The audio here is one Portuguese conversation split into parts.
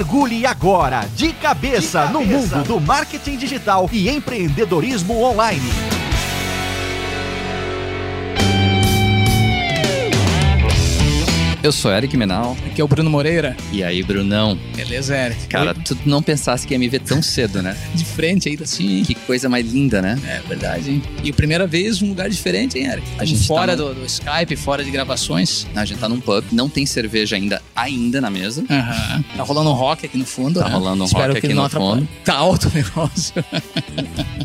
Mergulhe agora de cabeça, de cabeça. no mundo do marketing digital e empreendedorismo online. Eu sou Eric Menal. Aqui é o Bruno Moreira. E aí, Brunão? Beleza, Eric? Cara, Oi? tu não pensasse que ia me ver tão cedo, né? De frente ainda assim. Que coisa mais linda, né? É verdade, hein? E primeira vez um lugar diferente, hein, Eric? A gente fora tá no... do, do, Skype, fora de gravações. A gente tá num pub, não tem cerveja ainda, ainda na mesa. Uhum. Tá rolando um rock aqui no fundo, Tá né? rolando um Espero rock aqui no fundo. Tá alto o negócio.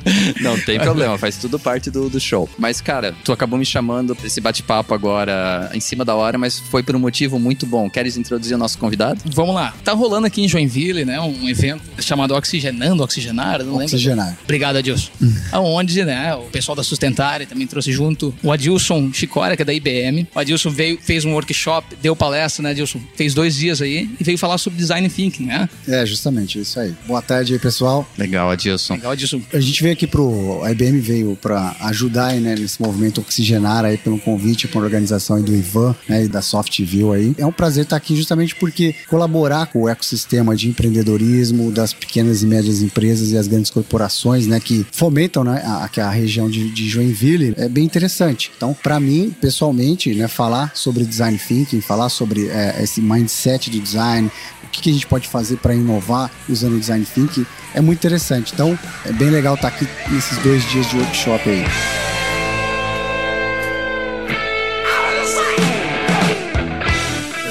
não tem problema, faz tudo parte do, do show. Mas, cara, tu acabou me chamando pra esse bate-papo agora em cima da hora, mas foi por um motivo muito bom. Queres introduzir o nosso convidado? Vamos lá. Tá rolando aqui em Joinville, né, um evento chamado Oxigenando, Oxigenar, não Oxigenar. lembro. Obrigado, Adilson. Hum. Aonde, né, o pessoal da Sustentária também trouxe junto o Adilson Chicória, que é da IBM. O Adilson veio, fez um workshop, deu palestra, né, Adilson? Fez dois dias aí e veio falar sobre design thinking, né? É, justamente, isso aí. Boa tarde aí, pessoal. Legal, Adilson. Legal, Adilson. A gente veio aqui pro... A IBM veio para ajudar aí, né, nesse movimento Oxigenar aí, pelo convite para a organização aí do Ivan, né, e da Softview aí. É um prazer estar aqui justamente porque colaborar com o ecossistema de empreendedorismo das pequenas e médias empresas e as grandes corporações, né, que fomentam, né, a, a região de, de Joinville é bem interessante. Então, para mim, pessoalmente, né, falar sobre design thinking, falar sobre é, esse mindset do design, o que, que a gente pode fazer para inovar usando o design thinking é muito interessante. Então, é bem legal estar aqui nesses dois dias de workshop aí.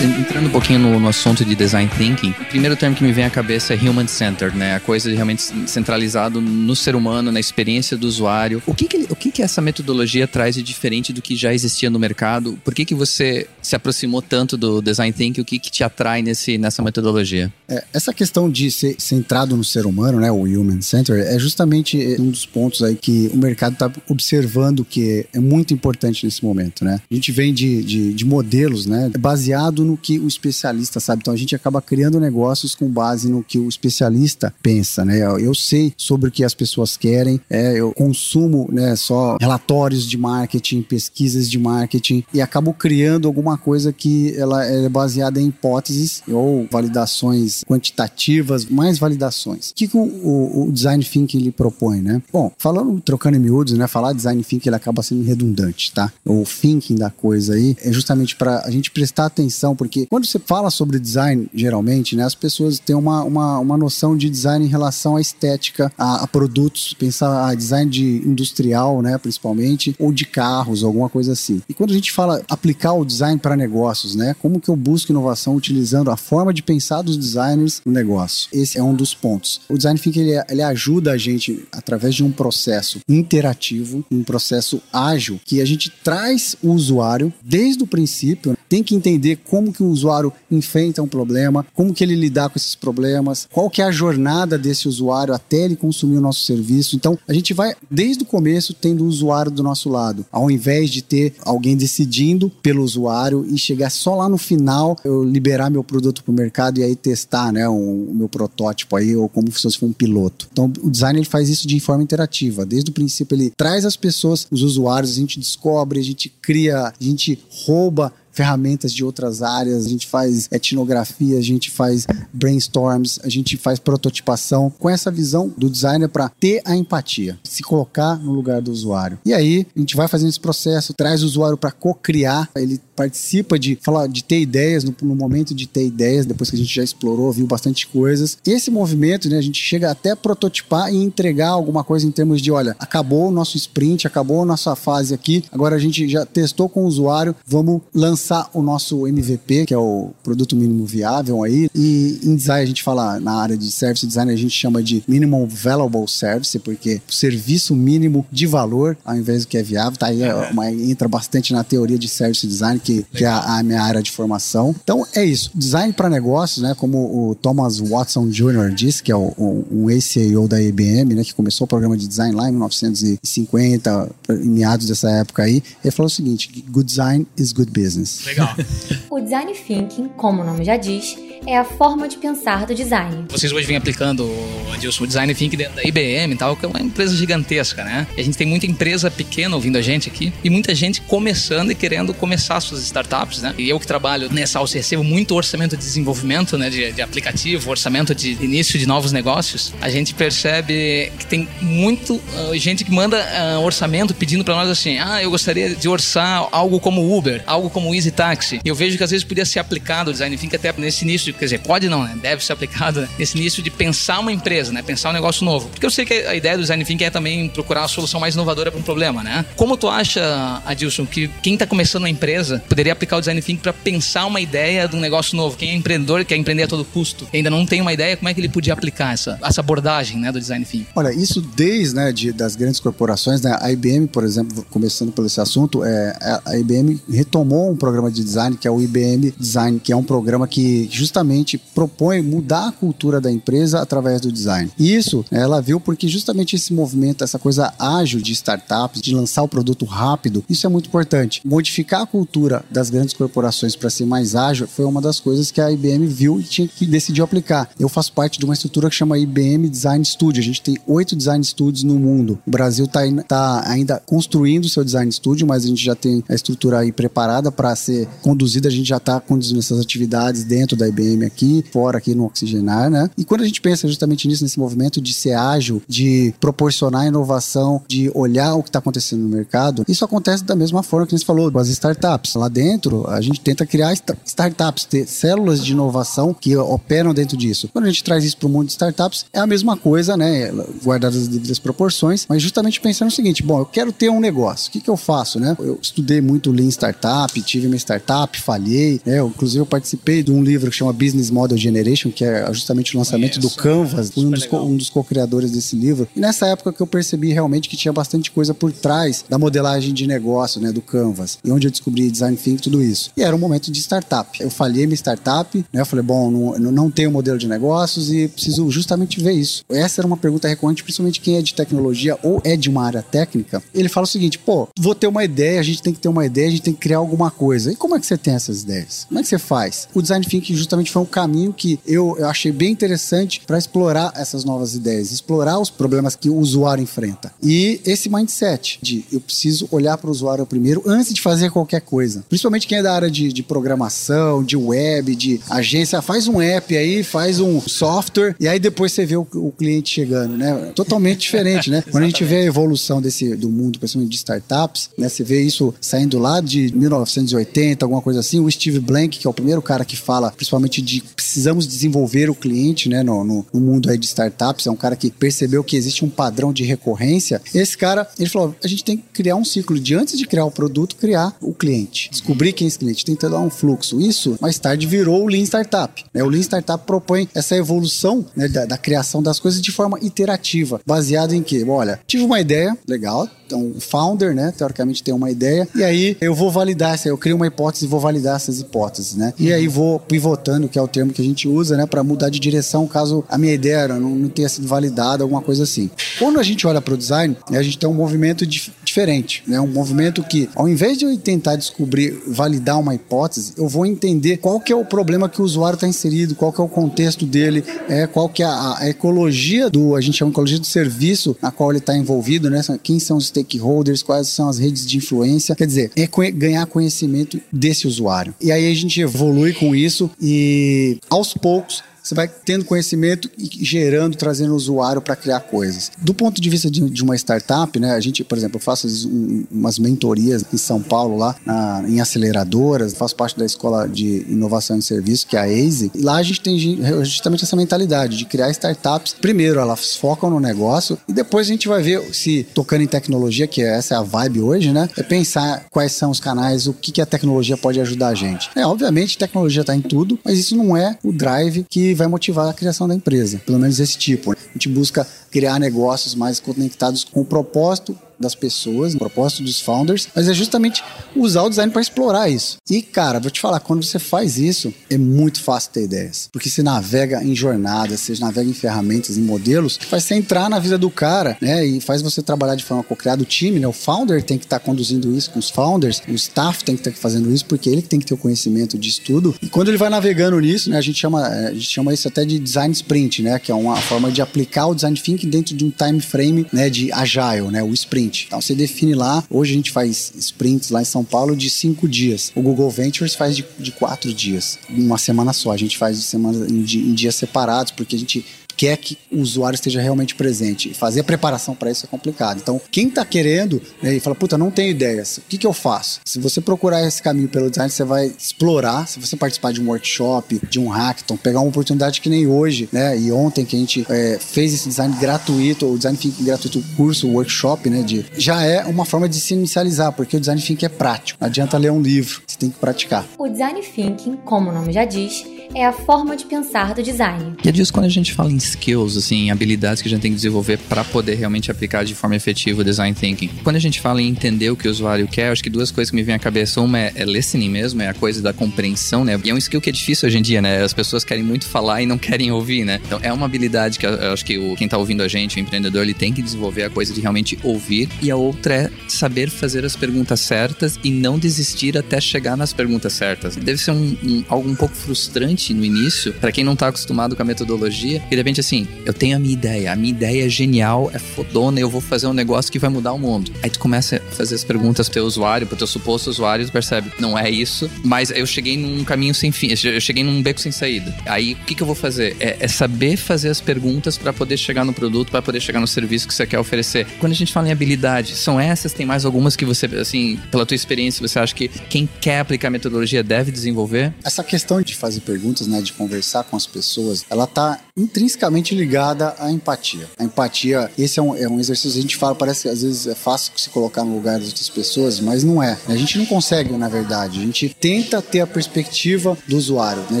Entrando um pouquinho no, no, assunto de design thinking, o primeiro termo que me vem à cabeça é human centered, né? A coisa realmente centralizado no ser humano, na experiência do usuário. O que que, o que que essa metodologia traz de diferente do que já existia no mercado? Por que que você se aproximou tanto do design thinking? O que que te atrai nesse, nessa metodologia? É, essa questão de ser centrado no ser humano, né? O human centered, é justamente um dos pontos aí que o mercado está observando que é muito importante nesse momento, né? A gente vem de, de, de modelos, né? Baseado no que o especialista sabe. Então a gente acaba criando negócios com base no que o especialista pensa, né? Eu sei sobre o que as pessoas querem, é, eu consumo né, só relatórios de marketing, pesquisas de marketing e acabo criando alguma coisa que ela é baseada em hipóteses ou validações quantitativas, mais validações. O que, que o, o, o, design thinking ele propõe, né? Bom, falando, trocando em miúdos, né? Falar design thinking ele acaba sendo redundante, tá? O thinking da coisa aí é justamente para a gente prestar atenção, porque quando você fala sobre design, geralmente, né, as pessoas têm uma, uma, uma noção de design em relação à estética, a, a produtos, pensar a design de industrial, né, principalmente, ou de carros, alguma coisa assim. E quando a gente fala aplicar o design para negócios, né, como que eu busco inovação utilizando a forma de pensar dos designers no negócio? Esse é um dos pontos. O design thinking ele, ele ajuda a gente através de um processo interativo, um processo ágil, que a gente traz o usuário desde o princípio, tem que entender como que o usuário enfrenta um problema, como que ele lidar com esses problemas, qual que é a jornada desse usuário até ele consumir o nosso serviço. Então, a gente vai desde o começo tendo o usuário do nosso lado, ao invés de ter alguém decidindo pelo usuário e chegar só lá no final eu liberar meu produto para o mercado e aí testar, né, o meu protótipo aí ou como se fosse um piloto. Então, o design ele faz isso de forma interativa. Desde o princípio ele traz as pessoas, os usuários, a gente descobre, a gente cria, a gente rouba ferramentas de outras áreas, a gente faz etnografia, a gente faz brainstorms, a gente faz prototipação com essa visão do designer para ter a empatia, se colocar no lugar do usuário. E aí, a gente vai fazendo esse processo, traz o usuário para co-criar, ele participa de falar de ter ideias no, no, momento de ter ideias, depois que a gente já explorou, viu bastante coisas. Esse movimento, né, a gente chega até prototipar e entregar alguma coisa em termos de, olha, acabou o nosso sprint, acabou a nossa fase aqui, agora a gente já testou com o usuário, vamos lançar lançar o nosso MVP, que é o produto mínimo viável aí. E em design a gente fala, na área de service design, a gente chama de minimum valuable service, porque o serviço mínimo de valor, ao invés do que é viável, tá aí, é. uma, entra bastante na teoria de service design, que, que é a, a, minha área de formação. Então é isso. Design para negócios, né? Como o Thomas Watson Jr. disse, que é o, um, um ex-CEO da IBM, né? Que começou o programa de design lá em 1950, em meados dessa época aí. Ele falou o seguinte: good design is good business. Legal. o design thinking, como o nome já diz, é a forma de pensar do design. Vocês hoje vêm aplicando o Design Think dentro da IBM e tal, que é uma empresa gigantesca, né? E a gente tem muita empresa pequena ouvindo a gente aqui e muita gente começando e querendo começar suas startups, né? E eu que trabalho nessa alça recebo muito orçamento de desenvolvimento, né? De, de aplicativo, orçamento de início de novos negócios. A gente percebe que tem muito uh, gente que manda uh, orçamento pedindo para nós assim: ah, eu gostaria de orçar algo como Uber, algo como Easy Taxi. E eu vejo que às vezes podia ser aplicado o design thinking até nesse início, quer dizer, pode não, né? Deve ser aplicado né? nesse início de pensar uma empresa, né? Pensar um negócio novo. Porque eu sei que a ideia do design thinking é também procurar a solução mais inovadora para um problema, né? Como tu acha, Adilson, que quem está começando uma empresa poderia aplicar o design thinking para pensar uma ideia de um negócio novo? Quem é empreendedor quer empreender a todo custo, ainda não tem uma ideia, como é que ele podia aplicar essa, essa abordagem, né, do design thinking? Olha, isso desde, né, de, das grandes corporações, né? A IBM, por exemplo, começando pelo esse assunto, é, a IBM retomou um programa de design que é o IBM Design, que é um programa que justamente propõe mudar a cultura da empresa através do design. E isso ela viu porque justamente esse movimento, essa coisa ágil de startups, de lançar o produto rápido, isso é muito importante. Modificar a cultura das grandes corporações para ser mais ágil foi uma das coisas que a IBM viu e tinha que decidiu aplicar. Eu faço parte de uma estrutura que chama IBM Design Studio. A gente tem oito design studios no mundo. O Brasil está tá ainda construindo seu design studio, mas a gente já tem a estrutura aí preparada para ser conduzida. A gente já está conduzindo essas atividades dentro da IBM aqui, fora aqui no Oxigenar, né? E quando a gente pensa justamente nisso, nesse movimento de ser ágil, de proporcionar inovação, de olhar o que está acontecendo no mercado, isso acontece da mesma forma que a gente falou com as startups. Lá dentro, a gente tenta criar startups, ter células de inovação que operam dentro disso. Quando a gente traz isso para o mundo de startups, é a mesma coisa, né? Guardadas as devidas proporções, mas justamente pensando no seguinte: bom, eu quero ter um negócio, o que, que eu faço, né? Eu estudei muito Lean Startup, tive minha startup, falhei, né? Eu, inclusive, eu participei de um livro que chama Business Model Generation, que é justamente o lançamento do Canvas, fui um dos, um dos co-criadores desse livro. E nessa época que eu percebi realmente que tinha bastante coisa por trás da modelagem de negócio, né? Do Canvas, e onde eu descobri design thinking, tudo isso. E era um momento de startup. Eu falhei minha startup, né? Eu falei, bom, não, não tenho modelo de negócios e preciso justamente ver isso. Essa era uma pergunta recorrente, principalmente quem é de tecnologia ou é de uma área técnica. Ele fala o seguinte, pô, vou ter uma ideia, a gente tem que ter uma ideia, a gente tem que criar alguma coisa. E como é que você tem essas ideias? Como é que você faz? O design thinking justamente foi um caminho que eu, eu achei bem interessante para explorar essas novas ideias, explorar os problemas que o usuário enfrenta. E esse mindset de eu preciso olhar para o usuário primeiro antes de fazer qualquer coisa. Principalmente quem é da área de, de programação, de web, de agência, faz um app aí, faz um software e aí depois você vê o, o cliente chegando, né? Totalmente diferente, né? Quando a gente vê a evolução desse do mundo, principalmente de startups, né? Você vê isso saindo lá de 1980, alguma coisa assim. O Steve Blank, que é o primeiro cara que fala, principalmente de precisamos desenvolver o cliente, né? No, no, no mundo aí de startups, é um cara que percebeu que existe um padrão de recorrência. Esse cara, ele falou, a gente tem que criar um ciclo de antes de criar o produto, criar o cliente, descobrir quem é esse cliente, tentar dar um fluxo. Isso mais tarde virou o Lean Startup. Né? O Lean Startup propõe essa evolução né, da, da criação das coisas de forma iterativa, baseado em que, olha, tive uma ideia, legal, então o founder, né, teoricamente tem uma ideia, e aí eu vou validar essa, eu crio uma hipótese e vou validar essas hipóteses, né? E aí vou pivotando, que é o termo que a gente usa, né, para mudar de direção caso a minha ideia não, não tenha sido validada, alguma coisa assim. Quando a gente olha para o design, a gente tem um movimento dif diferente, né? Um movimento que, ao invés de eu tentar descobrir, validar uma hipótese, eu vou entender qual que é o problema que o usuário está inserido, qual que é o contexto dele, é qual que é a, a ecologia do, a gente chama ecologia do serviço na qual ele está envolvido, né? Quem são os stakeholders, quais são as redes de influência. Quer dizer, é ganhar conhecimento desse usuário. E aí a gente evolui com isso e aos poucos você vai tendo conhecimento e gerando, trazendo usuário para criar coisas. Do ponto de vista de, de, uma startup, né, a gente, por exemplo, eu faço um, umas mentorias em São Paulo, lá na, em aceleradoras, faço parte da escola de inovação e serviço, que é a AZE, e lá a gente tem justamente essa mentalidade de criar startups. Primeiro, elas focam no negócio e depois a gente vai ver se, tocando em tecnologia, que essa é a vibe hoje, né, é pensar quais são os canais, o que, que a tecnologia pode ajudar a gente. É, obviamente, tecnologia está em tudo, mas isso não é o drive que vai motivar a criação da empresa, pelo menos esse tipo. A gente busca criar negócios mais conectados com o propósito das pessoas, o propósito dos founders, mas é justamente usar o design para explorar isso. E, cara, vou te falar, quando você faz isso, é muito fácil ter ideias. Porque você navega em jornadas, você navega em ferramentas, em modelos, que faz você entrar na vida do cara, né? E faz você trabalhar de forma co-criada. O time, né? O founder tem que estar tá conduzindo isso com os founders, o staff tem que estar tá fazendo isso, porque ele tem que ter o conhecimento de estudo. E quando ele vai navegando nisso, né? A gente chama, a gente chama isso até de design sprint, né? Que é uma forma de aplicar o design thinking dentro de um time frame, né? De agile, né? O sprint. Então você define lá, hoje a gente faz sprints lá em São Paulo de cinco dias. O Google Ventures faz de, de quatro dias, uma semana só. A gente faz de semana, em, em dias separados, porque a gente quer que o usuário esteja realmente presente. Fazer a preparação para isso é complicado. Então, quem está querendo né, e fala, puta, não tenho ideias, o que, que eu faço? Se você procurar esse caminho pelo design, você vai explorar. Se você participar de um workshop, de um hackathon, pegar uma oportunidade que nem hoje, né? E ontem que a gente é, fez esse design gratuito, o design thinking gratuito, o curso, o workshop, né? De, já é uma forma de se inicializar, porque o design thinking é prático. Não adianta ler um livro, você tem que praticar. O design thinking, como o nome já diz, é a forma de pensar do design. E é quando a gente fala em skills, assim, habilidades que a gente tem que desenvolver para poder realmente aplicar de forma efetiva o design thinking. Quando a gente fala em entender o que o usuário quer, acho que duas coisas que me vêm à cabeça. Uma é, é listening mesmo, é a coisa da compreensão, né? E é um skill que é difícil hoje em dia, né? As pessoas querem muito falar e não querem ouvir, né? Então é uma habilidade que eu acho que o, quem tá ouvindo a gente, o empreendedor, ele tem que desenvolver a coisa de realmente ouvir. E a outra é saber fazer as perguntas certas e não desistir até chegar nas perguntas certas. Deve ser um, um algo um pouco frustrante no início, para quem não tá acostumado com a metodologia, de repente assim, eu tenho a minha ideia, a minha ideia é genial, é fodona, eu vou fazer um negócio que vai mudar o mundo. Aí tu começa a fazer as perguntas pro teu usuário, pro teu suposto usuário, tu percebe, não é isso, mas eu cheguei num caminho sem fim, eu cheguei num beco sem saída. Aí o que, que eu vou fazer? É, é saber fazer as perguntas para poder chegar no produto, para poder chegar no serviço que você quer oferecer. Quando a gente fala em habilidade, são essas? Tem mais algumas que você, assim, pela tua experiência, você acha que quem quer aplicar a metodologia deve desenvolver? Essa questão de fazer perguntas, né, de conversar com as pessoas, ela tá intrinsecamente ligada à empatia. A empatia, esse é um, é um exercício que a gente fala, parece que às vezes é fácil se colocar no lugar das outras pessoas, mas não é. A gente não consegue, na verdade. A gente tenta ter a perspectiva do usuário, né? A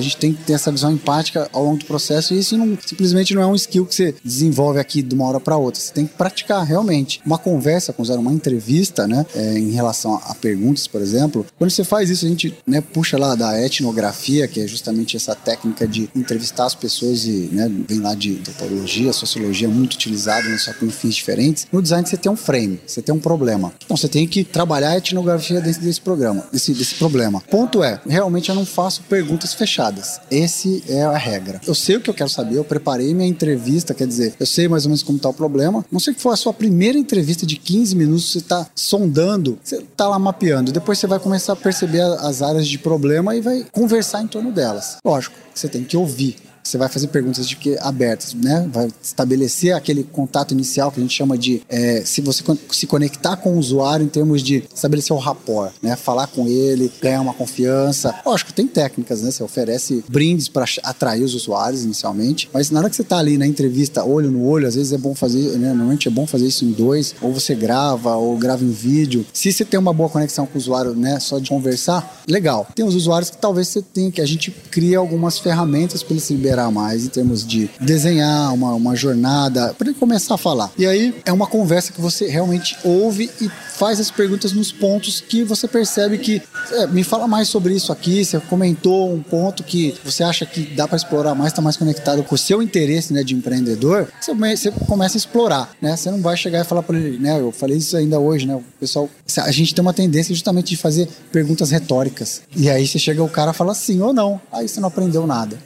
gente tem que ter essa visão empática ao longo do processo e isso não, simplesmente não é um skill que você desenvolve aqui de uma hora para outra. Você tem que praticar realmente. Uma conversa com o usuário, uma entrevista, né, é, em relação a, a, perguntas, por exemplo, quando você faz isso, a gente né, puxa lá da etnografia, que é justamente essa técnica de entrevistar as pessoas e né, vem lá de antropologia, sociologia, muito utilizado, né, só com fins diferentes. No design você tem um frame, você tem um problema. Então você tem que trabalhar a etnografia dentro desse programa, desse, desse problema. Ponto é, realmente eu não faço perguntas fechadas. Esse é a regra. Eu sei o que eu quero saber, eu preparei minha entrevista, quer dizer, eu sei mais ou menos como está o problema. Não sei que for a sua primeira entrevista de 15 minutos, você está sondando, você está lá mapeando. Depois você vai começar a perceber as áreas de problema e vai conversar em torno delas. Lógico, você tem que ouvir você vai fazer perguntas de que abertas, né? Vai estabelecer aquele contato inicial que a gente chama de é, se você se conectar com o usuário em termos de estabelecer o rapport, né? Falar com ele, ganhar uma confiança. Lógico, tem técnicas, né? Você oferece brindes para atrair os usuários inicialmente, mas na hora que você está ali na entrevista olho no olho, às vezes é bom fazer, né? Normalmente é bom fazer isso em dois, ou você grava, ou grava em vídeo. Se você tem uma boa conexão com o usuário, né? Só de conversar, legal. Tem os usuários que talvez você tenha que a gente cria algumas ferramentas para ele se mais em termos de desenhar uma, uma jornada, para ele começar a falar. E aí é uma conversa que você realmente ouve e faz as perguntas nos pontos que você percebe que é, me fala mais sobre isso aqui. Você comentou um ponto que você acha que dá para explorar mais, está mais conectado com o seu interesse né, de empreendedor. Você, você começa a explorar, né? Você não vai chegar e falar para ele, né? Eu falei isso ainda hoje, né? O pessoal, a gente tem uma tendência justamente de fazer perguntas retóricas. E aí você chega o cara fala sim ou não. Aí você não aprendeu nada,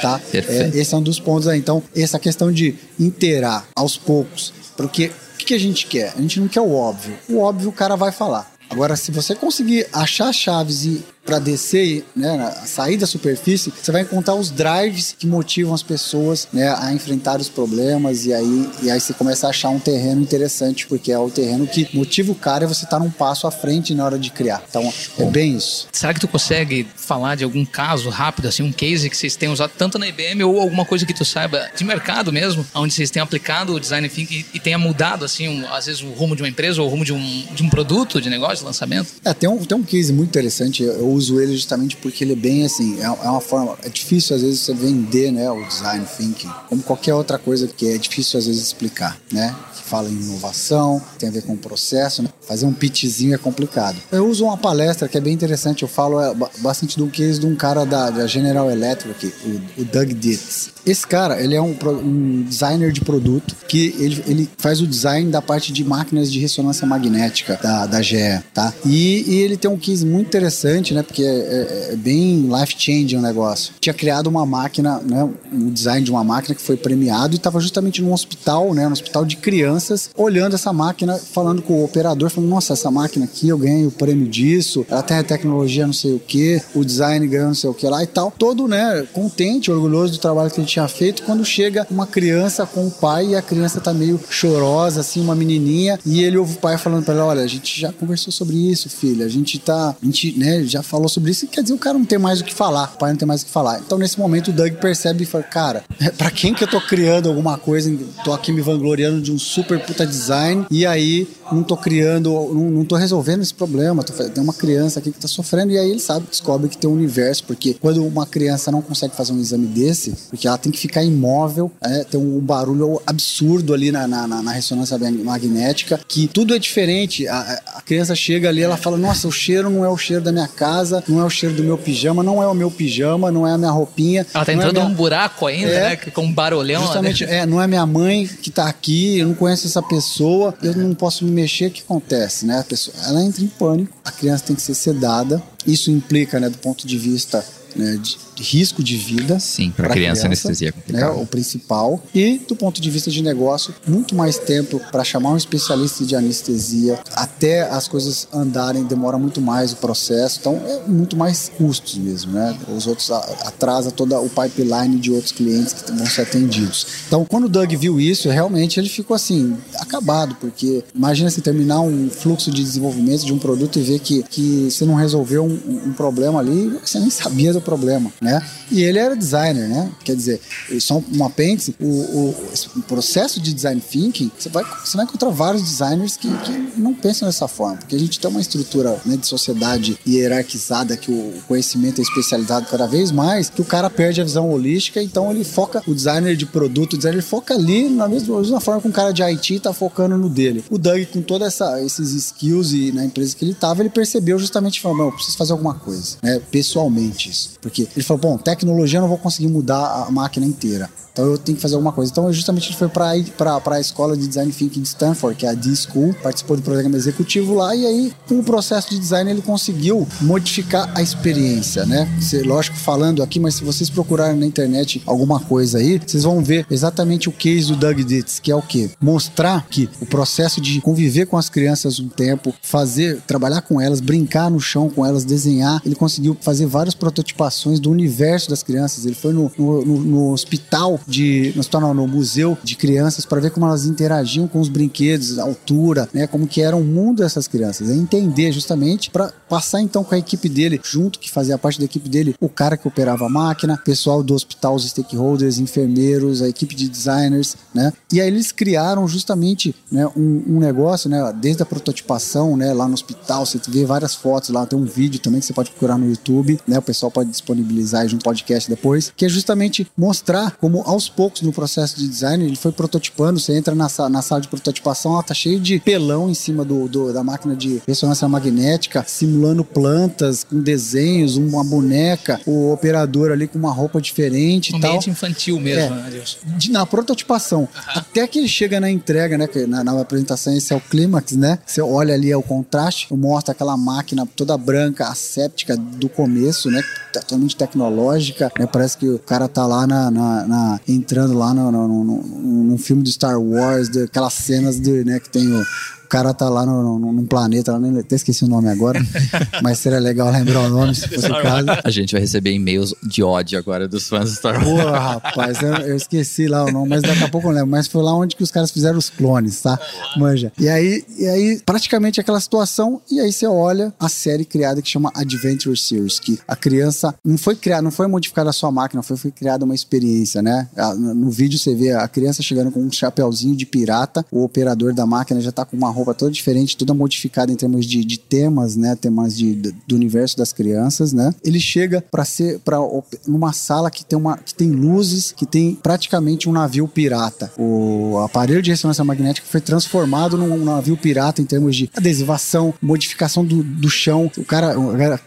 tá? É, esse é um dos pontos aí. Então, essa questão de inteirar aos poucos, porque o que a gente quer? A gente não quer o óbvio. O óbvio o cara vai falar. Agora, se você conseguir achar chaves e para descer, né, sair da superfície, você vai encontrar os drives que motivam as pessoas né, a enfrentar os problemas e aí, e aí você começa a achar um terreno interessante, porque é o terreno que motiva o cara e você tá num passo à frente na hora de criar. Então, é bem isso. Será que tu consegue falar de algum caso rápido, assim, um case que vocês tenham usado tanto na IBM ou alguma coisa que tu saiba de mercado mesmo, onde vocês tenham aplicado o design thinking e, tenha mudado, assim, um, às vezes o rumo de uma empresa ou o rumo de um, de um produto, de negócio, de lançamento? É, tem um, tem um case muito interessante. Eu uso ele justamente porque ele é bem assim, é, é uma forma, é difícil às vezes você vender, né, o design thinking, como qualquer outra coisa que é difícil às vezes explicar, né? Que fala em inovação, tem a ver com o processo, né? fazer um pitchzinho é complicado. Eu uso uma palestra que é bem interessante, eu falo é, bastante do case de um cara da, da General Electric, o, o Doug Ditz. Esse cara, ele é um, um, designer de produto que ele, ele faz o design da parte de máquinas de ressonância magnética da, da GE, tá? E, e ele tem um case muito interessante, né? Porque é, é, é bem life-changing o negócio. Tinha criado uma máquina, né? Um design de uma máquina que foi premiado e estava justamente num hospital, né? No hospital de crianças, olhando essa máquina, falando com o operador, falando, nossa, essa máquina aqui, eu ganhei o prêmio disso, ela tem a tecnologia não sei o que, o design ganhou não sei o que lá e tal. Todo, né? Contente, orgulhoso do trabalho que ele tinha feito quando chega uma criança com o pai e a criança tá meio chorosa, assim, uma menininha, e ele ouve o pai falando para ela: Olha, a gente já conversou sobre isso, filha, a gente tá, a gente, né, já falou sobre isso, quer dizer, o cara não tem mais o que falar, o pai não tem mais o que falar. Então, nesse momento, o Doug percebe e fala: Cara, para quem que eu tô criando alguma coisa, tô aqui me vangloriando de um super puta design, e aí não tô criando, não, tô resolvendo esse problema, tô, tem uma criança aqui que tá sofrendo, e aí ele sabe, descobre que tem um universo, porque quando uma criança não consegue fazer um exame desse, porque ela tem que ficar imóvel, é, tem um barulho absurdo ali na, na, na, ressonância magnética, que tudo é diferente. A, a, criança chega ali, ela fala: Nossa, o cheiro não é o cheiro da minha casa, não é o cheiro do meu pijama, não é o meu pijama, não é a minha roupinha. Ela tá é entrando é minha... num buraco ainda, é, né? Com um barulhão. Justamente, né? é, não é minha mãe que tá aqui, eu não conheço essa pessoa, eu não posso me mexer, o que acontece, né? A pessoa, ela entra em pânico, a criança tem que ser sedada. Isso implica, né, do ponto de vista né, de, de, risco de vida. Sim, para criança, criança anestesia é complicado. Né, o principal. E do ponto de vista de negócio, muito mais tempo para chamar um especialista de anestesia. Até as coisas andarem, demora muito mais o processo. Então, é muito mais custos mesmo, né? Os outros atrasa toda o pipeline de outros clientes que vão ser atendidos. Então, quando o Doug viu isso, realmente ele ficou assim, acabado, porque imagina se terminar um fluxo de desenvolvimento de um produto e ver que, que você não resolveu um, um problema ali, você nem sabia do problema, né? E ele era designer, né? Quer dizer, só um apêndice, o, o, o, processo de design thinking, você vai, você vai encontrar vários designers que, que não pensam dessa forma, porque a gente tem uma estrutura né, de sociedade hierarquizada, que o conhecimento é especializado cada vez mais, que o cara perde a visão holística, então ele foca, o designer de produto, o designer foca ali na mesma, mesma forma que um cara de IT tá focando no dele. O Doug, com todos esses skills e na empresa que ele tava, ele percebeu justamente, falou, eu preciso fazer alguma coisa, né? Pessoalmente isso. Porque ele falou, bom, tecnologia eu não vou conseguir mudar a máquina inteira. Então eu tenho que fazer alguma coisa. Então justamente ele foi para a escola de design thinking de Stanford, que é a D-School, participou do programa executivo lá e aí com o processo de design ele conseguiu modificar a experiência, né? Você, lógico falando aqui, mas se vocês procurarem na internet alguma coisa aí, vocês vão ver exatamente o case do Doug Ditz, que é o que mostrar que o processo de conviver com as crianças um tempo, fazer, trabalhar com elas, brincar no chão com elas, desenhar, ele conseguiu fazer várias prototipações do universo das crianças. Ele foi no, no, no, no hospital de. No hospital, no museu de crianças para ver como elas interagiam com os brinquedos, a altura, né? Como que era o mundo dessas crianças. É entender justamente para passar então com a equipe dele, junto, que fazia parte da equipe dele, o cara que operava a máquina, pessoal do hospital, os stakeholders, enfermeiros, a equipe de designers, né? E aí eles criaram justamente né, um, um negócio, né? Desde a prototipação, né? Lá no hospital, você vê várias fotos lá, tem um vídeo também que você pode procurar no YouTube, né? O pessoal pode disponibilizar aí um podcast depois, que é justamente mostrar como aos poucos no processo de design ele foi prototipando. Você entra na, na sala de prototipação, ela tá cheio de pelão em cima do, do, da máquina de ressonância magnética, simulando plantas com desenhos, uma boneca, o operador ali com uma roupa diferente um e tal. infantil mesmo, é, né, de, Na prototipação. Uhum. Até que ele chega na entrega, né? Que na, na apresentação esse é o clímax, né? Você olha ali é o contraste, mostra aquela máquina toda branca, asséptica do começo, né? Totalmente tecnológica, né? Parece que o cara tá lá na, na, na entrando lá no, no, no, filme do Star Wars, aquelas cenas de, né, que tem o, o cara tá lá no, no, num planeta, lá, até esqueci o nome agora, mas seria legal lembrar o nome se fosse o caso. A gente vai receber e-mails de ódio agora dos fãs do Star Wars. Porra, rapaz, eu, eu, esqueci lá o nome, mas daqui a pouco eu lembro. Mas foi lá onde que os caras fizeram os clones, tá? Manja. E aí, e aí, praticamente aquela situação, e aí você olha a série criada que chama Adventure Series, que a criança não foi criada, não foi modificada a sua máquina, foi, foi criada uma experiência, né? No vídeo você vê a criança chegando com um chapéuzinho de pirata, o operador da máquina já tá com uma roupa toda diferente, toda modificada em termos de, de temas, né? Temas de, do universo das crianças, né? Ele chega para ser para numa sala que tem uma que tem luzes, que tem praticamente um navio pirata. O aparelho de ressonância magnética foi transformado num navio pirata em termos de adesivação, modificação do, do chão. O cara,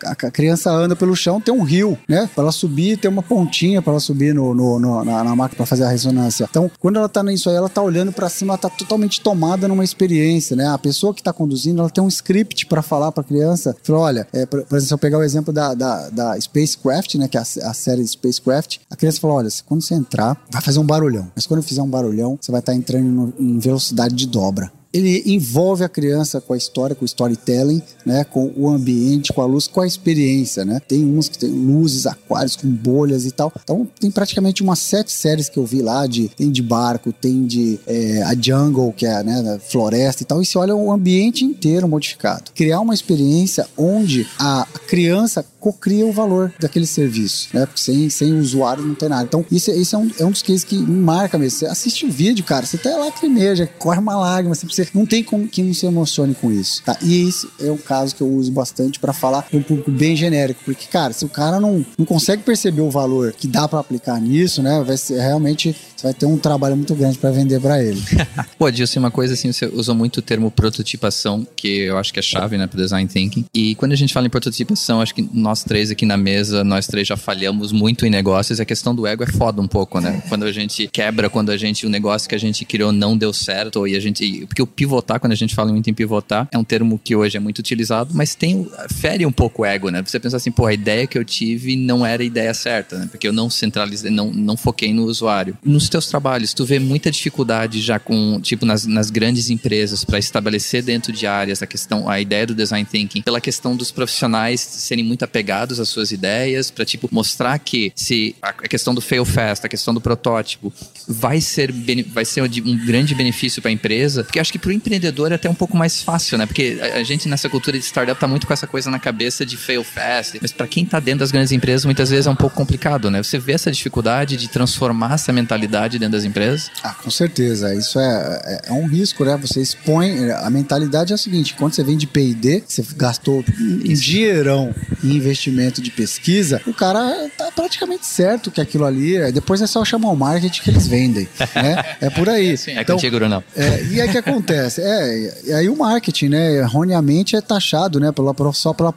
a, a criança anda pelo chão, tem um rio, né? Para ela subir, tem uma pontinha para ela subir no, no, no na, na máquina para fazer a ressonância. Então, quando ela tá nisso aí, ela tá olhando para cima, ela tá totalmente tomada numa experiência, né? A pessoa que tá conduzindo, ela tem um script para falar para a criança. Fala, olha, é, por, por, exemplo, se eu pegar o exemplo da, da, da Spacecraft, né? Que é a, a série Spacecraft, a criança fala, olha, quando você entrar, vai fazer um barulhão. Mas quando fizer um barulhão, você vai estar tá entrando no, em velocidade de dobra ele envolve a criança com a história, com o storytelling, né, com o ambiente, com a luz, com a experiência, né? Tem uns que tem luzes, aquários com bolhas e tal. Então tem praticamente umas sete séries que eu vi lá de tem de barco, tem de é, a jungle que é né, floresta e tal. E você olha o ambiente inteiro modificado. Criar uma experiência onde a criança cocria o valor daquele serviço, né? Porque sem, sem usuário não tem nada. Então, isso, isso é, um, é um dos cases que marca mesmo. Você assiste o vídeo, cara, você até lacrimeja, corre uma lágrima, você, você não tem como que não se emocione com isso, tá? E esse é um caso que eu uso bastante para falar um público bem genérico, porque, cara, se o cara não, não consegue perceber o valor que dá para aplicar nisso, né? Vai ser realmente, você vai ter um trabalho muito grande para vender para ele. Pô, Dilson, uma coisa assim, você usou muito o termo prototipação, que eu acho que é chave, né, pro design thinking. E quando a gente fala em prototipação, acho que nós três aqui na mesa, nós três já falhamos muito em negócios. A questão do ego é foda um pouco, né? Quando a gente quebra, quando a gente, o negócio que a gente criou não deu certo, e a gente. Porque o pivotar, quando a gente fala muito em pivotar, é um termo que hoje é muito utilizado, mas tem. fere um pouco o ego, né? Você pensa assim, pô, a ideia que eu tive não era a ideia certa, né? Porque eu não centralizei, não, não foquei no usuário. Nos teus trabalhos, tu vê muita dificuldade já com, tipo, nas, nas grandes empresas para estabelecer dentro de áreas a questão, a ideia do design thinking, pela questão dos profissionais serem muito apegados as suas ideias, para tipo mostrar que se a questão do fail fast, a questão do protótipo vai ser vai ser um grande benefício para a empresa, porque acho que para o empreendedor é até um pouco mais fácil, né? Porque a gente nessa cultura de startup tá muito com essa coisa na cabeça de fail fast, mas para quem tá dentro das grandes empresas muitas vezes é um pouco complicado, né? Você vê essa dificuldade de transformar essa mentalidade dentro das empresas? Ah, com certeza. Isso é, é, é um risco, né? Você expõe a mentalidade é a seguinte, quando você vem de P&D, você gastou um dinheirão em investimento de pesquisa, o cara tá praticamente certo que aquilo ali, é, depois é só chamar o marketing que eles vendem, né? É por aí. Sim, é então, contigo, Brunão. É, e aí o que acontece? É, e aí o marketing, né, erroneamente é taxado, né, pela, só pela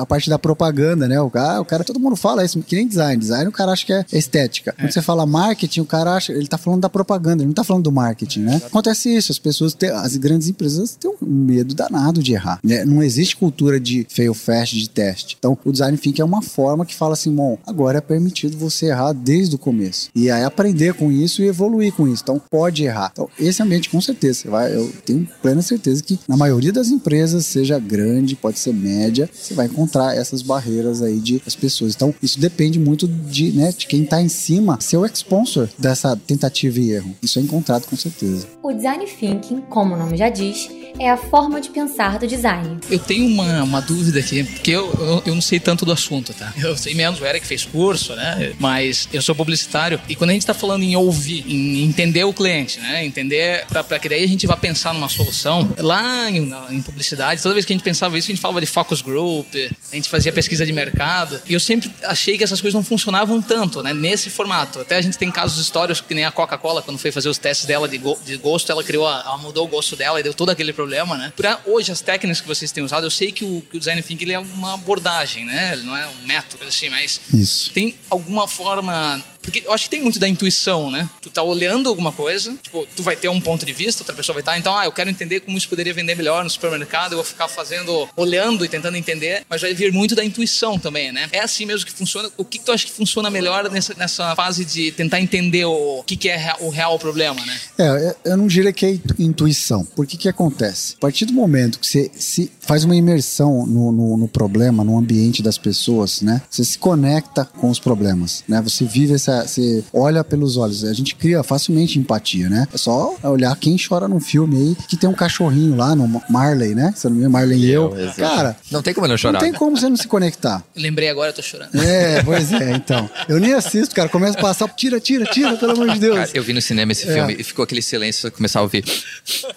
a parte da propaganda, né? O cara, o cara, todo mundo fala isso, que nem design. Design o cara acha que é estética. Quando é. você fala marketing, o cara acha, ele tá falando da propaganda, ele não tá falando do marketing, né? Acontece isso, as pessoas, têm, as grandes empresas têm um medo danado de errar, né? Não existe cultura de fail fast, de teste. Então, o design thinking é uma forma que fala assim, bom, agora é permitido você errar desde o começo. E aí aprender com isso e evoluir com isso. Então pode errar. Então esse ambiente com certeza, você vai, eu tenho plena certeza que na maioria das empresas, seja grande, pode ser média, você vai encontrar essas barreiras aí de as pessoas. Então isso depende muito de, né, de quem está em cima ser o sponsor dessa tentativa e erro. Isso é encontrado com certeza. O design thinking, como o nome já diz, é a forma de pensar do design. Eu tenho uma, uma dúvida aqui, porque eu, eu, eu, não sei tanto do assunto, tá? Eu sei menos, o Eric fez curso, né? Mas eu sou publicitário e quando a gente está falando em ouvir, em entender o cliente, né? Entender, para que daí a gente vá pensar numa solução, lá em, em, publicidade, toda vez que a gente pensava isso, a gente falava de focus group, a gente fazia pesquisa de mercado e eu sempre achei que essas coisas não funcionavam tanto, né? Nesse formato. Até a gente tem casos históricos que nem a Coca-Cola, quando foi fazer os testes dela de, go de gosto, ela criou, ela mudou o gosto dela e deu todo aquele problema problema, né? Pra hoje, as técnicas que vocês têm usado, eu sei que o, que o design thinking ele é uma abordagem, né? Ele não é um método, assim, mas Isso. tem alguma forma porque eu acho que tem muito da intuição, né? Tu tá olhando alguma coisa, tipo, tu vai ter um ponto de vista, outra pessoa vai estar, tá, então, ah, eu quero entender como isso poderia vender melhor no supermercado, eu vou ficar fazendo, olhando e tentando entender, mas vai vir muito da intuição também, né? É assim mesmo que funciona. O que, tu acha que funciona melhor nessa, nessa fase de tentar entender o, o que, que é o real problema, né? É, eu não diria que é intuição. Por que que acontece? A partir do momento que você se faz uma imersão no, no, no problema, no ambiente das pessoas, né? Você se conecta com os problemas, né? Você vive essa você olha pelos olhos. A gente cria facilmente empatia, né? É só olhar quem chora num filme aí que tem um cachorrinho lá no Marley, né? Se eu não me engano, Marley e eu. exato. Cara, Não tem como eu não chorar. não tem como você não se conectar. Lembrei agora, eu tô chorando. É, pois é, então. Eu nem assisto, cara. Começa a passar, tira, tira, tira, pelo amor de Deus. Cara, eu vi no cinema esse É. filme e ficou aquele silêncio, eu começar a ouvir.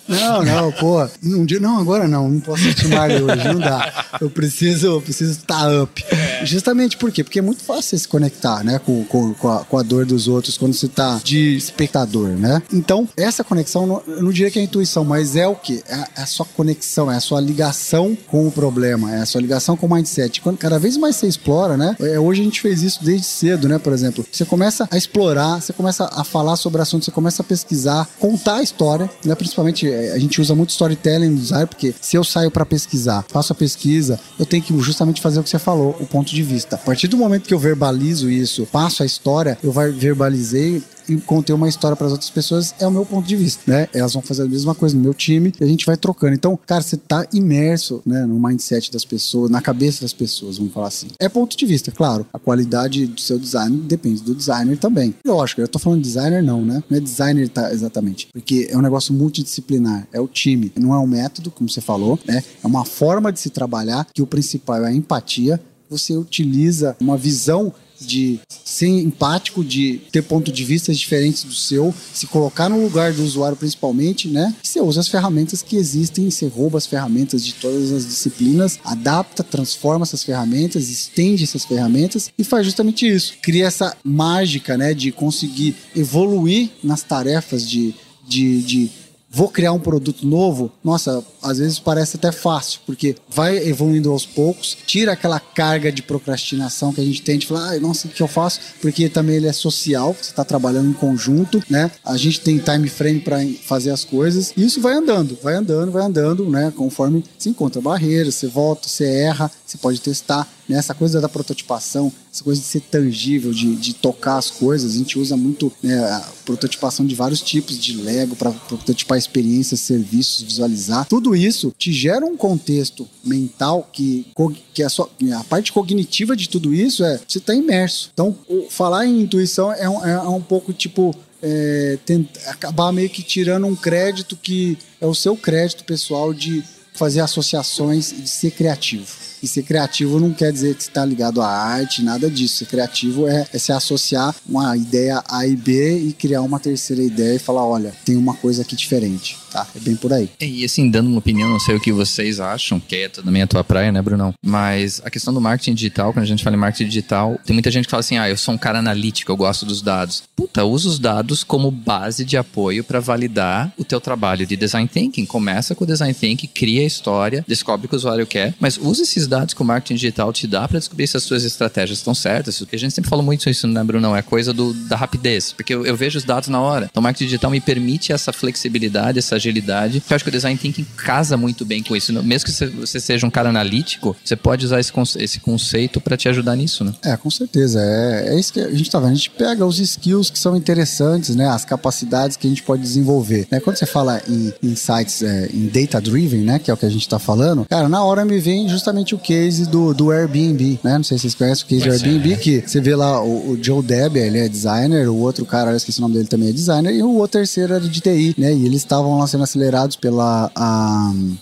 Não, não, pô. Um dia, não, agora não. Não posso assistir Marley hoje, não dá. Eu preciso, eu preciso estar up. Justamente por quê? Porque é muito fácil você se conectar, né? Com, com, com, a, com a dor dos outros quando você tá de espectador, né? Então, essa conexão, eu não diria que é intuição, mas é o quê? É a, é a sua conexão, é a sua ligação com o problema, é a sua ligação com o mindset. Quando cada vez mais você explora, né? É, hoje a gente fez isso desde cedo, né? Por exemplo, você começa a explorar, você começa a falar sobre assuntos, você começa a pesquisar, contar a história, né? Principalmente é, a gente usa muito storytelling no design, porque se eu saio para pesquisar, faço a pesquisa, eu tenho que justamente fazer o que você falou, o ponto de vista. A partir do momento que eu verbalizo isso, passo a história, eu vai- verbalizei e contei uma história para as outras pessoas, é o meu ponto de vista, né? Elas vão fazer a mesma coisa no meu time e a gente vai trocando. Então, cara, você tá imerso, né, no mindset das pessoas, na cabeça das pessoas, vamos falar assim. É ponto de vista, claro. A qualidade do seu design depende do designer também. Lógico, eu tô falando designer não, né? Não é designer tá, exatamente, porque é um negócio multidisciplinar, é o time, não é um método, como você falou, né? É uma forma de se trabalhar que o principal é a empatia. Você utiliza uma visão de ser empático, de ter ponto de vista diferentes do seu, se colocar no lugar do usuário principalmente, né? Você usa as ferramentas que existem, você rouba as ferramentas de todas as disciplinas, adapta, transforma essas ferramentas, estende essas ferramentas e faz justamente isso. Cria essa mágica, né, de conseguir evoluir nas tarefas de, de, de vou criar um produto novo, nossa, às vezes parece até fácil, porque vai evoluindo aos poucos, tira aquela carga de procrastinação que a gente tem de falar, ai, nossa, o que eu faço? Porque também ele é social, você está trabalhando em conjunto, né? A gente tem time frame para fazer as coisas, e isso vai andando, vai andando, vai andando, né? Conforme se encontra barreiras, você volta, você erra, você pode testar, né? Essa coisa da prototipação, essa coisa de ser tangível, de, de tocar as coisas, a gente usa muito né, a prototipação de vários tipos de Lego para prototipar experiências, serviços, visualizar. Tudo isso te gera um contexto mental que, que a, sua, a parte cognitiva de tudo isso é você está imerso. Então, falar em intuição é um, é um pouco tipo é, acabar meio que tirando um crédito que é o seu crédito pessoal de fazer associações e de ser criativo. E ser criativo não quer dizer que está ligado à arte, nada disso. Ser criativo é, é se associar uma ideia A e B e criar uma terceira ideia e falar, olha, tem uma coisa aqui diferente, tá? É bem por aí. E assim, dando uma opinião, não sei o que vocês acham, que é também a tua praia, né, Brunão? Mas a questão do marketing digital, quando a gente fala em marketing digital, tem muita gente que fala assim: ah, eu sou um cara analítico, eu gosto dos dados. Puta, usa os dados como base de apoio para validar o teu trabalho de design thinking. Começa com o design thinking, cria a história, descobre o que o usuário quer, mas usa esses dados que o marketing digital te dá para descobrir se as suas estratégias estão certas. Porque a gente sempre fala muito isso, né, Brunão? É coisa do, da rapidez, porque eu, eu vejo os dados na hora. Então, o marketing digital me permite essa flexibilidade, essa agilidade. Eu acho que o design thinking casa muito bem com isso. Mesmo que você- você seja um cara analítico, você pode usar esse, conce- esse conceito para te ajudar nisso, né? É, com certeza. É, é isso que a gente tá vendo. A gente pega os skills que são interessantes, né? As capacidades que a gente pode desenvolver. Né? Quando você fala em insights, é, em data-driven, né? Que é o que a gente tá falando, cara, na hora me vem justamente o case do, do Airbnb, né? Não sei se vocês conhecem o case Pois do Airbnb, que você vê lá o, o Joe Debbia, ele é designer, o outro cara, eu esqueci o nome dele também, é designer, e o outro terceiro era de TI, né? E eles estavam lá sendo acelerados pela...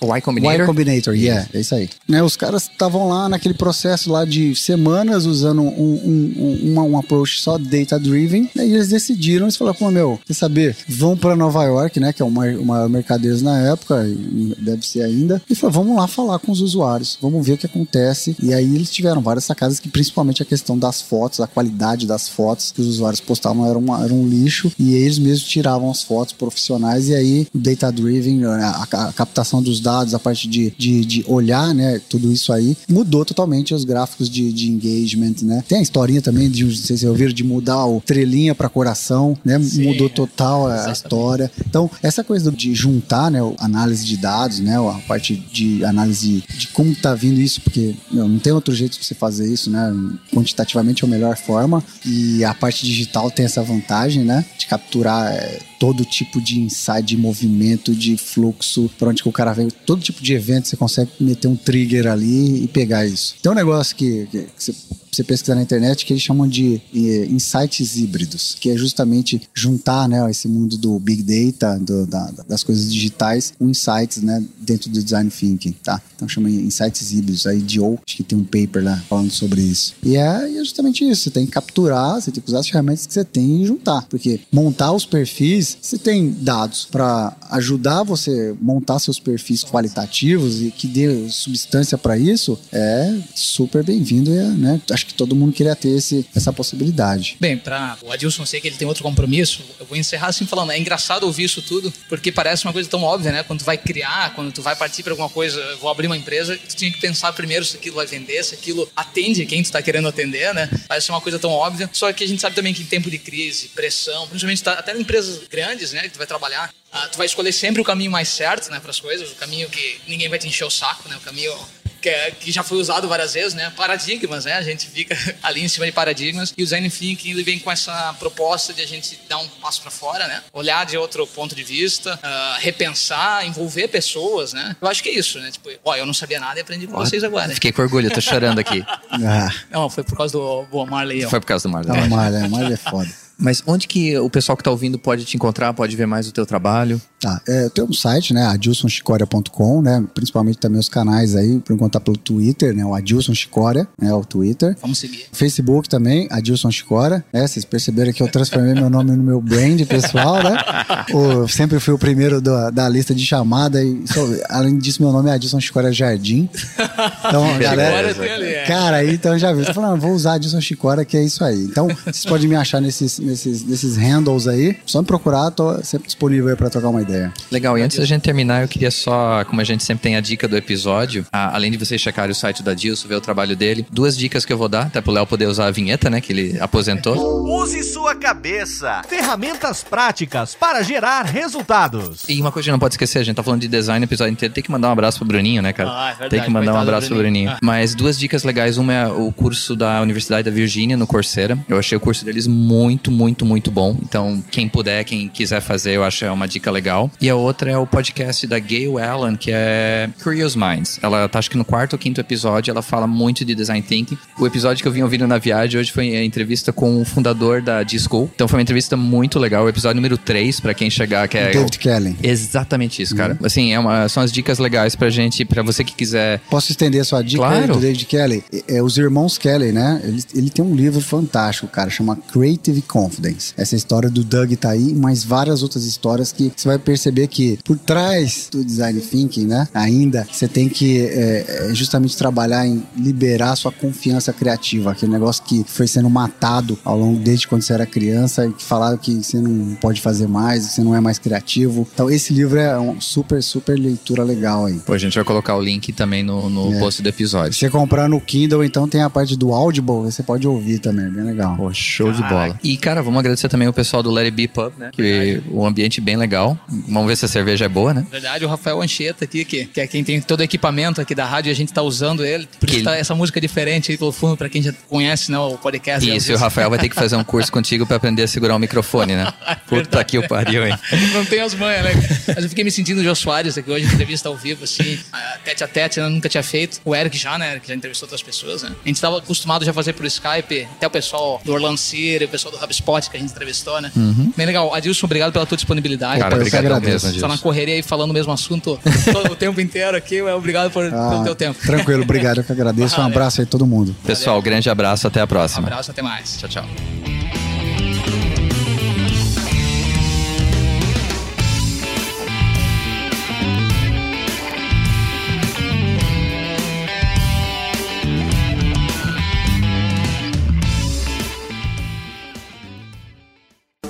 O Y Combinator? Y Combinator, yeah, é isso aí. Né, os caras estavam lá naquele processo lá de semanas usando um, um, um, uma- um approach só data-driven, né, e eles decidiram, eles falaram, pô, meu, quer saber, vão pra Nova York, né, que é o maior, o maior mercadeiro na época, e deve ser ainda, e falaram, vamos lá falar com os usuários, vamos ver o que acontece, e aí eles tiveram várias sacadas que principalmente a questão das fotos, a qualidade das fotos que os usuários postavam era, uma, era um lixo, e eles mesmos tiravam as fotos profissionais, e aí o data-driven, a, a captação dos dados, a parte de, de, de olhar, né, tudo isso aí, mudou totalmente os gráficos de, de engagement, né. Tem a historinha também, de, não sei se vocês ouviram, de mudar o trelinha para coração, né, Sim, mudou total a, a exatamente. história. Então, essa coisa de juntar, né, análise de dados, né, a parte de análise de como tá vindo isso, porque meu, não tem outro jeito de você fazer isso, né, quantitativamente é a melhor forma, e a parte digital tem essa vantagem, né, de capturar é, todo tipo de insight, de movimento, de fluxo, pra onde que o cara veio, todo tipo de evento você consegue meter um trigger ali e pegar isso. Tem um negócio que, que, que você você pesquisar na internet, que eles chamam de insights híbridos, que é justamente juntar né, esse mundo do big data, do, da, das coisas digitais, com insights né, dentro do design thinking, tá? Então chama insights híbridos. Aí Dio, acho que tem um paper lá falando sobre isso. E é, é justamente isso. Você tem que capturar, você tem que usar as ferramentas que você tem e juntar. Porque montar os perfis, você tem dados para ajudar você montar seus perfis qualitativos e que dê substância para isso, é super bem-vindo. E, né, acho que todo mundo queria ter esse, essa possibilidade. Bem, para o Adilson, sei que ele tem outro compromisso. Eu vou encerrar assim falando. É engraçado ouvir isso tudo, porque parece uma coisa tão óbvia, né? Quando tu vai criar, quando tu vai partir para alguma coisa, vou abrir uma empresa, tu tinha que pensar primeiro se aquilo vai vender, se aquilo atende quem tu tá querendo atender, né? Parece uma coisa tão óbvia. Só que a gente sabe também que em tempo de crise, pressão, principalmente tá, até em empresas grandes, né? Que tu vai trabalhar, ah, tu vai escolher sempre o caminho mais certo, né? Para as coisas, o caminho que ninguém vai te encher o saco, né? O caminho que, é, que, já foi usado várias vezes, né? Paradigmas, né? A gente fica ali em cima de paradigmas. E o Design Thinking ele vem com essa proposta de a gente dar um passo para fora, né? Olhar de outro ponto de vista, uh, repensar, envolver pessoas, né? Eu acho que é isso, né? Tipo, ó, eu não sabia nada e aprendi com ó, vocês agora. Fiquei com orgulho, tô chorando aqui. ah. Não, foi por causa do Boa Marley. Foi por causa do Marley. Não, Marley, Marley é foda. Mas onde que o pessoal que está ouvindo pode te encontrar, pode ver mais o teu trabalho? Tá, é, eu tenho um site, né, adilsonchicoria.com, né, principalmente também os canais aí, por encontrar pelo Twitter, né, o Adilson Chicoria, né, o Twitter. Vamos seguir. Facebook também, Adilson Chicoria, né, vocês perceberam que eu transformei meu nome no meu brand pessoal, né, o, sempre fui o primeiro do, da lista de chamada e, só, além disso, meu nome é Adilson Chicoria Jardim. Então, galera, é. cara, aí então já viu, tô falando, vou usar Adilson Chicoria, que é isso aí. Então, vocês podem me achar nesses nesses, nesses handles aí. Só me procurar, tô sempre disponível aí pra trocar uma ideia. Legal, e antes da gente terminar, eu queria só, como a gente sempre tem a dica do episódio, a, além de vocês checarem o site da Dilson, ver o trabalho dele, duas dicas que eu vou dar, até pro Léo poder usar a vinheta, né, que ele aposentou. Use sua cabeça. Ferramentas práticas para gerar resultados. E uma coisa que não pode esquecer, a gente tá falando de design o episódio inteiro, tem que mandar um abraço pro Bruninho, né, cara? Ah, é verdade, tem que mandar um abraço pro Bruninho. Ah. Mas duas dicas legais, uma é o curso da Universidade da Virgínia no Coursera. Eu achei o curso deles muito, muito, muito bom. Então, quem puder, quem quiser fazer, eu acho é uma dica legal. E a outra é o podcast da Gayle Allen, que é Curious Minds. Ela tá acho que no quarto ou quinto episódio, ela fala muito de design thinking. O episódio que eu vim ouvindo na viagem hoje foi a entrevista com o fundador da D-School. Então foi uma entrevista muito legal. O episódio número 3, para quem chegar, que é. David Kelly. Exatamente isso, cara. Uhum. Assim, é uma, são as dicas legais pra gente, pra você que quiser. Posso estender a sua dica claro. do David Kelly? É, é, os irmãos Kelly, né? Ele, ele tem um livro fantástico, cara, chama Creative Confidence. Essa história do Doug tá aí, mas várias outras histórias que você vai perceber que por trás do design thinking, né, ainda você tem que é, é, justamente trabalhar em liberar sua confiança criativa, aquele negócio que foi sendo matado ao longo desde quando você era criança e que falaram que você não pode fazer mais, que você não é mais criativo. Então esse livro é um super super leitura legal aí. Pô, a gente vai colocar o link também no, no é. post do episódio. Se você comprar no Kindle, então tem a parte do Audible, você pode ouvir também, é bem legal. Pô, show Caraca. de bola. E cara, vamos agradecer também o pessoal do It Be Pub, né? Que o ambiente bem legal. Vamos ver se a cerveja é boa, né? Verdade, o Rafael Anchieta aqui, que, que é quem tem todo o equipamento aqui da rádio e a gente tá usando ele. Por isso tá essa música diferente aí pelo fundo, pra quem já conhece, né, o podcast. Isso, e o Rafael vai ter que fazer um curso contigo pra aprender a segurar o microfone, né? Puta que o pariu, hein? Não tem as manhas, né? Mas eu fiquei me sentindo o Jô Soares aqui hoje, entrevista ao vivo, assim, tete a tete, eu nunca tinha feito. O Eric já, né? Que já entrevistou outras pessoas, né? A gente tava acostumado já a fazer por Skype, até o pessoal do Orlando City, o pessoal do HubSpot que a gente entrevistou, né? Uhum. Bem legal. Adilson, obrigado pela tua disponibilidade. Cara, obrigado mesmo, Adilson. Só na correria aí falando o mesmo assunto todo o tempo inteiro aqui. Obrigado por, ah, pelo teu tempo. Tranquilo, obrigado. Eu que agradeço. Valeu. Um abraço aí a todo mundo. Pessoal, Valeu. grande abraço. Até a próxima. Um abraço, até mais. Tchau, tchau.